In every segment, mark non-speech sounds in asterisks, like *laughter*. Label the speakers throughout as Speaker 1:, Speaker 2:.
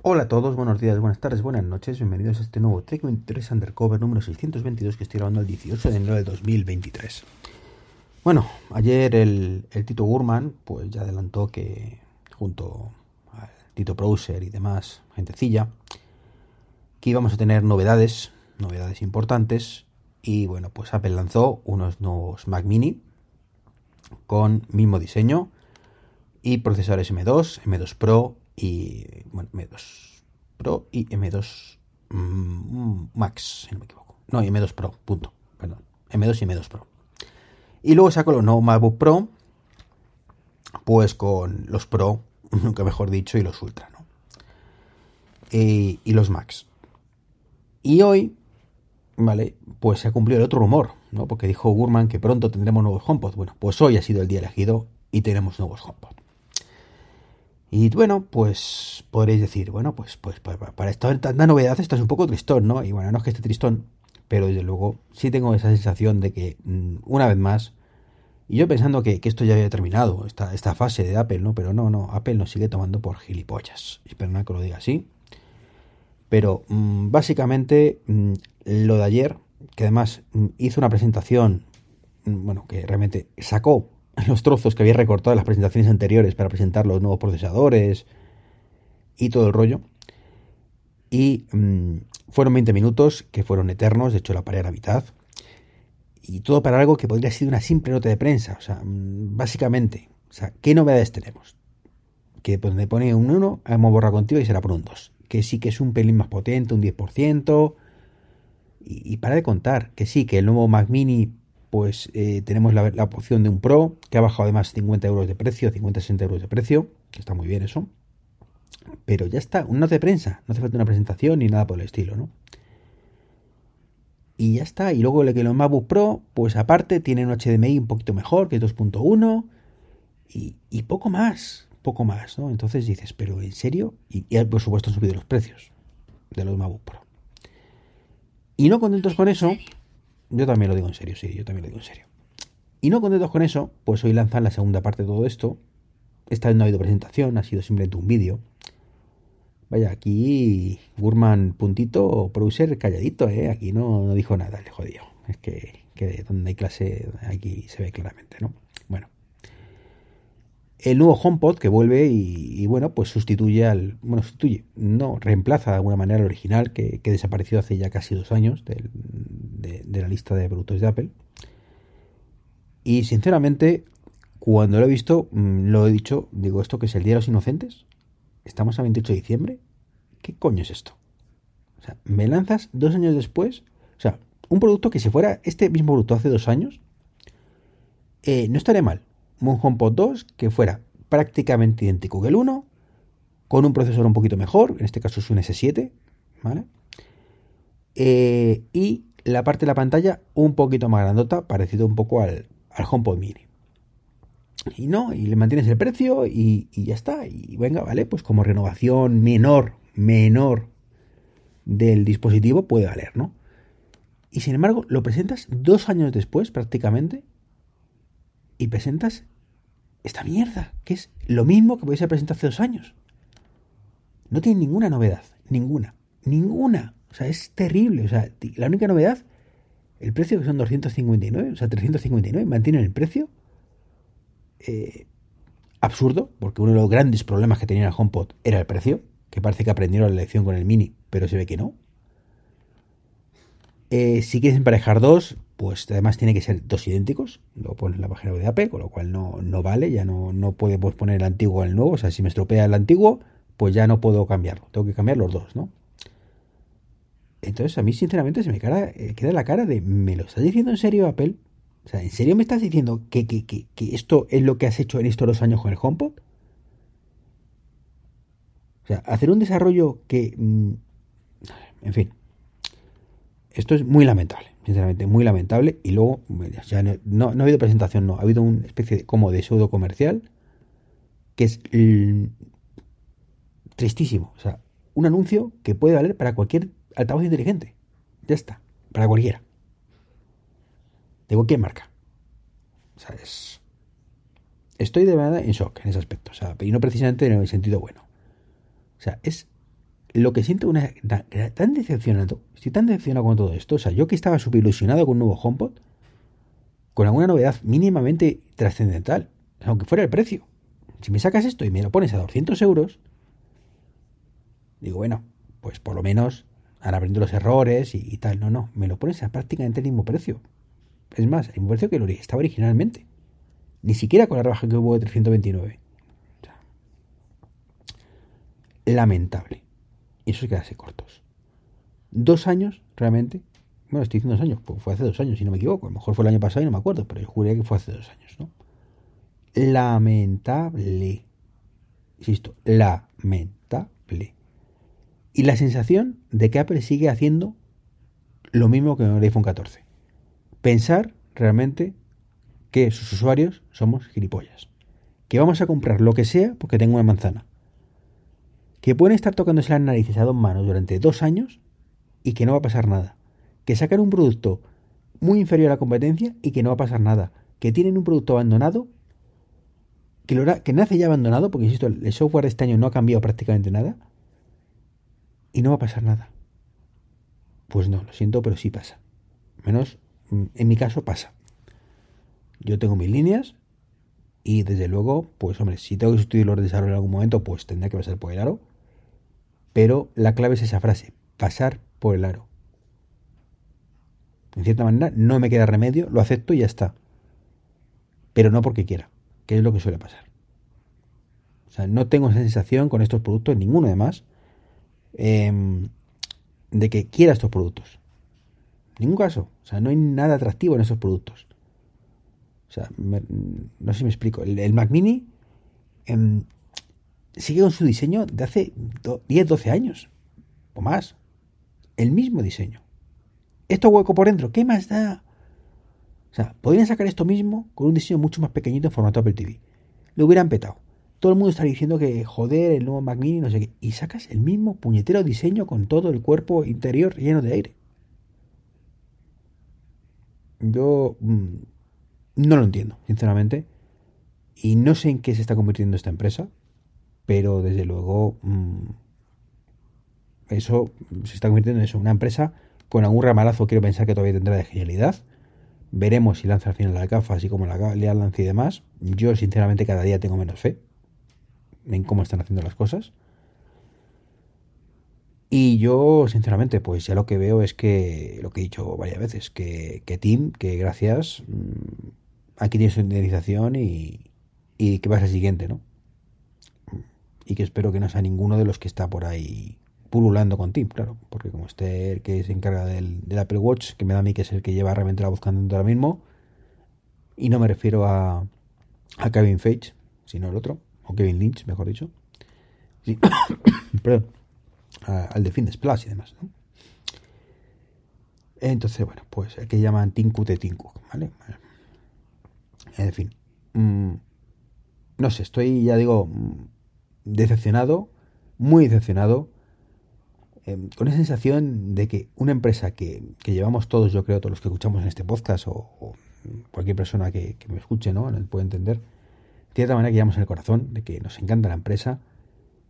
Speaker 1: Hola a todos, buenos días, buenas tardes, buenas noches, bienvenidos a este nuevo Tech 23 Undercover número 622 que estoy grabando el 18 de enero del 2023. Bueno, ayer el, Tito Gurman pues ya adelantó que junto al Tito Browser y demás gentecilla que íbamos a tener novedades, novedades importantes y bueno, pues Apple lanzó unos nuevos Mac Mini con mismo diseño y procesadores M2, M2 Pro y bueno, M2 Pro y M2 mm, Max, si no me equivoco. No, M2 Pro, punto. Perdón. M2 y M2 Pro. Y luego saco los nuevos MacBook Pro, pues con los Pro, *laughs* nunca mejor dicho, y los Ultra, ¿no? Y, los Max. Y hoy, ¿vale? Pues se ha cumplido el otro rumor, ¿no? Porque dijo Gurman que pronto tendremos nuevos HomePod. Bueno, pues hoy ha sido el día elegido y tenemos nuevos HomePod. Y bueno, pues podréis decir, bueno, pues, pues, pues para esta tanta novedad esto es un poco tristón, ¿no? Y bueno, no es que esté tristón, pero desde luego sí tengo esa sensación de que mm, una vez más, y yo pensando que, esto ya había terminado, esta, esta fase de Apple, ¿no? Pero no, no, Apple nos sigue tomando por gilipollas. Perdona que lo diga así. Pero mm, básicamente mm, lo de ayer, que además hizo una presentación, bueno, que realmente sacó *laughs* los trozos que había recortado en las presentaciones anteriores para presentar los nuevos procesadores y todo el rollo. Y mm, fueron 20 minutos que fueron eternos, de hecho la paré a la mitad. Y todo para algo que podría ser una simple nota de prensa. O sea, mm, básicamente, o sea, ¿qué novedades tenemos? Que donde pone un 1, hemos borrado contigo y será por un 2. Que sí que es un pelín más potente, un 10%. Y, y para de contar, que sí, que el nuevo Mac Mini pues eh, tenemos la, opción de un Pro, que ha bajado además 50 euros de precio, 50-60 euros de precio, que está muy bien eso. Pero ya está, una nota de prensa, no hace falta una presentación ni nada por el estilo, ¿no? Y ya está, y luego el que los MacBook Pro, pues aparte tienen un HDMI un poquito mejor, que es 2.1, y, poco más, poco más, ¿no? Entonces dices, pero ¿en serio? Y, y por supuesto han subido los precios de los MacBook Pro. Y no contentos con eso, yo también lo digo en serio, sí, yo también lo digo en serio. Y no contentos con eso, pues hoy lanzan la segunda parte de todo esto. Esta vez no ha habido presentación, ha sido simplemente un vídeo. Vaya, aquí Gurman puntito, producer calladito, ¿eh? Aquí no, dijo nada, le jodió. Es que, que donde hay clase, aquí se ve claramente, ¿no? Bueno. El nuevo HomePod que vuelve y, bueno, pues sustituye al... Bueno, sustituye, no, reemplaza de alguna manera al original que, que desapareció hace ya casi dos años de, la lista de productos de Apple. Y sinceramente, cuando lo he visto, mm, lo he dicho, digo, ¿esto que es el Día de los Inocentes? Estamos a 28 de diciembre. ¿Qué coño es esto? O sea, me lanzas dos años después. O sea, un producto que si fuera este mismo producto hace dos años, eh, no estaría mal. Un HomePod 2 que fuera prácticamente idéntico que el 1, con un procesador un poquito mejor, en este caso es un S7, ¿vale? Eh, y la parte de la pantalla un poquito más grandota, parecido un poco al, al HomePod Mini. Y no, y le mantienes el precio y, ya está. Y venga, vale, pues como renovación menor, menor del dispositivo puede valer, ¿no? Y sin embargo, lo presentas dos años después prácticamente y presentas esta mierda, que es lo mismo que podéis haber presentado hace dos años. No tiene ninguna novedad, ninguna, ninguna. O sea, es terrible. O sea, la única novedad, el precio que son 259, o sea, 359, mantienen el precio. Eh, absurdo, porque uno de los grandes problemas que tenía el HomePod era el precio, que parece que aprendieron la lección con el Mini, pero se ve que no. Eh, si quieres emparejar dos, pues además tiene que ser dos idénticos. Lo pones en la página de AP, con lo cual no, no vale, ya no, no poner el antiguo el nuevo. O sea, si me estropea el antiguo, pues ya no puedo cambiarlo. Tengo que cambiar los dos, ¿no? Entonces a mí sinceramente se me eh, queda la cara de, ¿me lo estás diciendo en serio Apple? O sea, ¿en serio me estás diciendo que, esto es lo que has hecho en estos dos años con el HomePod? O sea, hacer un desarrollo que... Mm, en fin. Esto es muy lamentable, sinceramente, muy lamentable. Y luego, ya no, no, ha habido presentación, no. Ha habido una especie de, como de pseudo comercial que es tristísimo. O sea, un anuncio que puede valer para cualquier altavoz inteligente. Ya está. Para cualquiera. De cualquier marca. O sea, es... Estoy de verdad en shock en ese aspecto. O sea, y no precisamente en el sentido bueno. O sea, es lo que siento una tan decepcionado, estoy tan decepcionado con todo esto, o sea, yo que estaba súper ilusionado con un nuevo HomePod, con alguna novedad mínimamente trascendental, aunque fuera el precio. Si me sacas esto y me lo pones a 200 euros, digo, bueno, pues por lo menos han aprendido los errores y, tal. No, no, me lo pones a prácticamente el mismo precio. Es más, el mismo precio que lo estaba originalmente. Ni siquiera con la rebaja que hubo de 329. lamentable. Y eso es quedarse cortos. Dos años, realmente. Bueno, estoy diciendo dos años, pues fue hace dos años, si no me equivoco. A lo mejor fue el año pasado y no me acuerdo, pero yo juré que fue hace dos años, ¿no? Lamentable. Insisto, lamentable. Y la sensación de que Apple sigue haciendo lo mismo que en el iPhone 14. Pensar realmente que sus usuarios somos gilipollas. Que vamos a comprar lo que sea porque tengo una manzana que pueden estar tocándose las narices a dos manos durante dos años y que no va a pasar nada. Que sacan un producto muy inferior a la competencia y que no va a pasar nada. Que tienen un producto abandonado, que, lo, que nace ya abandonado, porque insisto, el software de este año no ha cambiado prácticamente nada, y no va a pasar nada. Pues no, lo siento, pero sí pasa. Menos mm, en mi caso pasa. Yo tengo mis líneas y desde luego, pues hombre, si tengo que sustituir los desarrollos en algún momento, pues tendrá que pasar por el aro pero la clave es esa frase, pasar por el aro. En cierta manera, no me queda remedio, lo acepto y ya está. Pero no porque quiera, que es lo que suele pasar. O sea, no tengo esa sensación con estos productos, ninguno además, em, de que quiera estos productos. ningún caso. O sea, no hay nada atractivo en esos productos. O sea, no sé si me explico. El, Mac Mini em, sigue con su diseño de hace 10, 12 años o más. El mismo diseño. Esto hueco por dentro, ¿qué más da? O sea, podrían sacar esto mismo con un diseño mucho más pequeñito en formato Apple TV. Lo hubieran petado. Todo el mundo está diciendo que joder, el nuevo Mac Mini, no sé qué. Y sacas el mismo puñetero diseño con todo el cuerpo interior lleno de aire. Yo mm, no lo entiendo, sinceramente. Y no sé en qué se está convirtiendo esta empresa pero desde luego mm, eso se está convirtiendo en eso, una empresa con algún ramalazo quiero pensar que todavía tendrá de genialidad. Veremos si lanza al final la gafa, así como la lance y demás. Yo, sinceramente, cada día tengo menos fe en cómo están haciendo las cosas. Y yo, sinceramente, pues ya lo que veo es que, lo que he dicho varias veces, que, que Tim, que gracias, mm, aquí tienes su indemnización y, y que pasa el siguiente, ¿no? Y que espero que no sea ninguno de los que está por ahí pululando con Tim, claro, porque como este que se encarga del, Apple Watch, que me da a mí que es el que lleva realmente la voz cantante ahora mismo, y no me refiero a, a Kevin Feige, sino el otro, o Kevin Lynch, mejor dicho, sí. *coughs* perdón, al de Plus y demás, ¿no? Entonces, bueno, pues el que llaman Tinku de Tinku, ¿vale? En fin, mm, no sé, estoy, ya digo, decepcionado, muy decepcionado, em, con esa sensación de que una empresa que, llevamos todos, yo creo, todos los que escuchamos en este podcast o, cualquier persona que, me escuche, ¿no? puede entender, de cierta manera que llevamos en el corazón, de que nos encanta la empresa.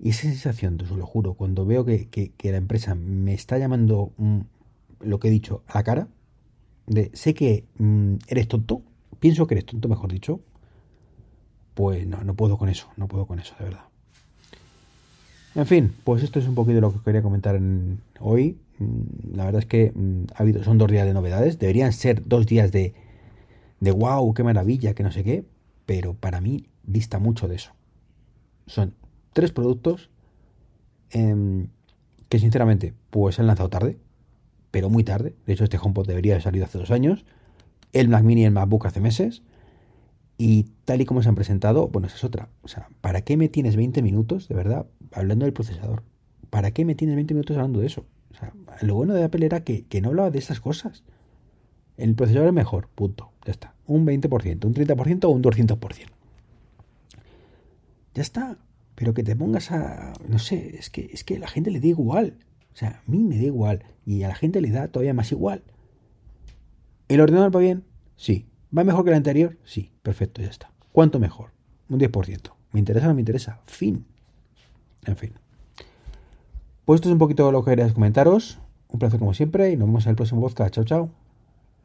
Speaker 1: Y esa sensación, te lo juro, cuando veo que, la empresa me está llamando mm, lo que he dicho a la cara, de sé que mm, eres tonto, pienso que eres tonto, mejor dicho, pues no, no puedo con eso, no puedo con eso, de verdad. En fin, pues esto es un poquito lo que quería comentar hoy. Mm, la verdad es que mm, ha habido, son dos días de novedades. Deberían ser dos días de, de wow, qué maravilla, que no sé qué. Pero para mí dista mucho de eso. Son tres productos em, que sinceramente pues han lanzado tarde, pero muy tarde. De hecho este HomePod debería haber salido hace dos años. El Mac Mini y el MacBook hace meses. Y tal y como se han presentado, bueno, esa es otra. O sea, ¿para qué me tienes 20 minutos, de verdad, hablando del procesador? ¿Para qué me tienes 20 minutos hablando de eso? O sea, lo bueno de Apple era que, no hablaba de esas cosas. El procesador es mejor, punto. Ya está. Un 20%, un 30% o un 200%. Ya está. Pero que te pongas a... No sé, es que, es que a la gente le da igual. O sea, a mí me da igual. Y a la gente le da todavía más igual. ¿El ordenador va bien? Sí. ¿Va mejor que el anterior? Sí, perfecto, ya está. ¿Cuánto mejor? Un 10%. ¿Me interesa o no me interesa? Fin. En fin. Pues esto es un poquito lo que quería comentaros. Un placer como siempre y nos vemos en el próximo podcast. Chao, chao.